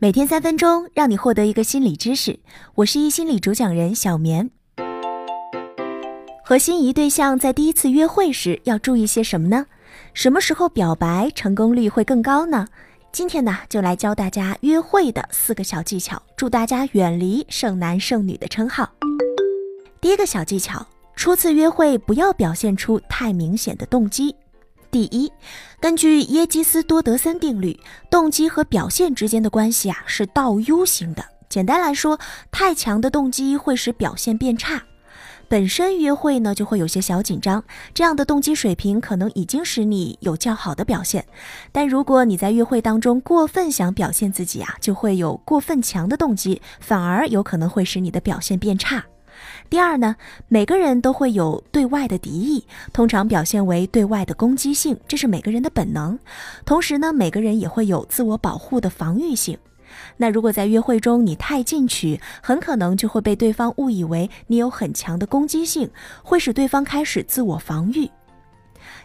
每天三分钟，让你获得一个心理知识。我是一心理主讲人小棉。和心仪对象在第一次约会时要注意些什么呢？什么时候表白成功率会更高呢？今天呢，就来教大家约会的四个小技巧，祝大家远离剩男剩女的称号。第一个小技巧，初次约会不要表现出太明显的动机。第一，根据耶基斯多德森定律，动机和表现之间的关系啊是倒 U 型的。简单来说，太强的动机会使表现变差。本身约会呢就会有些小紧张，这样的动机水平可能已经使你有较好的表现。但如果你在约会当中过分想表现自己啊，就会有过分强的动机，反而有可能会使你的表现变差。第二呢，每个人都会有对外的敌意，通常表现为对外的攻击性，这是每个人的本能。同时呢，每个人也会有自我保护的防御性。那如果在约会中你太进取，很可能就会被对方误以为你有很强的攻击性，会使对方开始自我防御。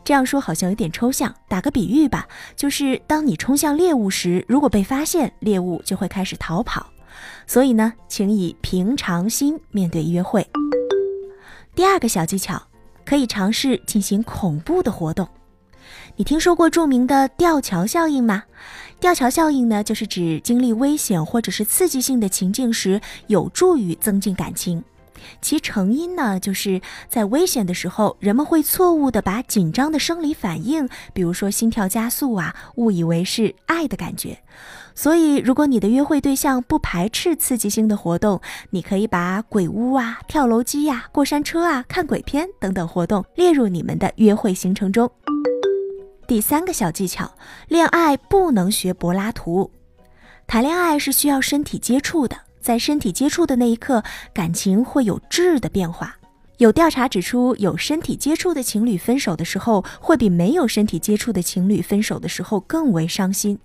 这样说好像有点抽象，打个比喻吧，就是当你冲向猎物时，如果被发现，猎物就会开始逃跑。所以呢，请以平常心面对约会。第二个小技巧，可以尝试进行恐怖的活动。你听说过著名的吊桥效应吗？吊桥效应呢，就是指经历危险或者是刺激性的情境时，有助于增进感情。其成因呢，就是在危险的时候，人们会错误的把紧张的生理反应，比如说心跳加速啊，误以为是爱的感觉。所以，如果你的约会对象不排斥刺激性的活动，你可以把鬼屋啊、跳楼机呀、过山车啊、看鬼片等等活动列入你们的约会行程中。第三个小技巧，恋爱不能学柏拉图，谈恋爱是需要身体接触的。在身体接触的那一刻，感情会有质的变化。有调查指出，有身体接触的情侣分手的时候，会比没有身体接触的情侣分手的时候更为伤心。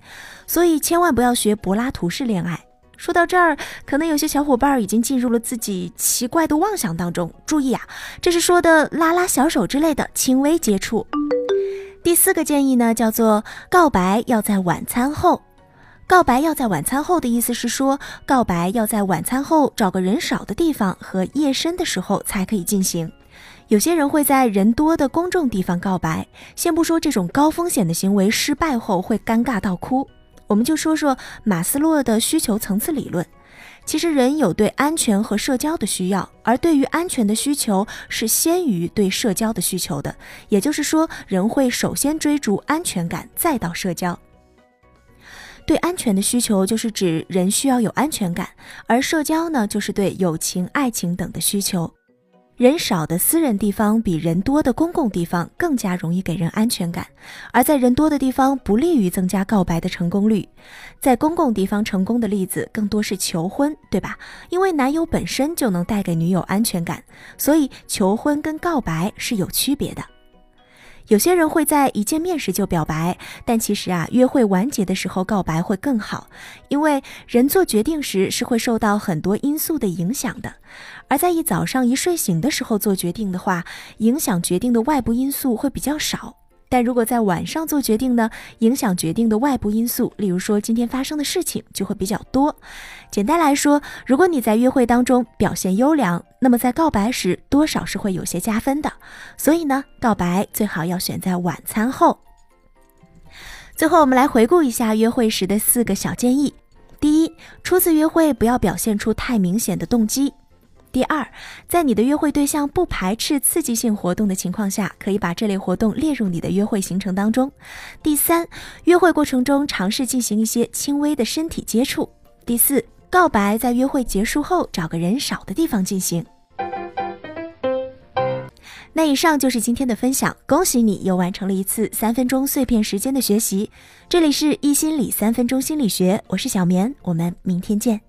所以千万不要学柏拉图式恋爱。说到这儿，可能有些小伙伴已经进入了自己奇怪的妄想当中。注意啊，这是说的拉拉小手之类的轻微接触。第四个建议呢，叫做告白要在晚餐后。告白要在晚餐后的意思是说，告白要在晚餐后找个人少的地方和夜深的时候才可以进行。有些人会在人多的公众地方告白，先不说这种高风险的行为失败后会尴尬到哭，我们就说说马斯洛的需求层次理论。其实人有对安全和社交的需要，而对于安全的需求是先于对社交的需求的。也就是说，人会首先追逐安全感，再到社交。对安全的需求就是指人需要有安全感，而社交呢，就是对友情、爱情等的需求。人少的私人地方比人多的公共地方更加容易给人安全感，而在人多的地方不利于增加告白的成功率。在公共地方成功的例子更多是求婚，对吧？因为男友本身就能带给女友安全感，所以求婚跟告白是有区别的。有些人会在一见面时就表白，但其实啊，约会完结的时候告白会更好，因为人做决定时是会受到很多因素的影响的，而在一早上一睡醒的时候做决定的话，影响决定的外部因素会比较少。但如果在晚上做决定呢，影响决定的外部因素，例如说今天发生的事情就会比较多。简单来说，如果你在约会当中表现优良，那么在告白时多少是会有些加分的。所以呢，告白最好要选在晚餐后。最后，我们来回顾一下约会时的四个小建议：第一，初次约会不要表现出太明显的动机。第二，在你的约会对象不排斥刺激性活动的情况下，可以把这类活动列入你的约会行程当中。第三，约会过程中尝试进行一些轻微的身体接触。第四，告白在约会结束后找个人少的地方进行。那以上就是今天的分享，恭喜你又完成了一次三分钟碎片时间的学习。这里是一心理三分钟心理学，我是小棉，我们明天见。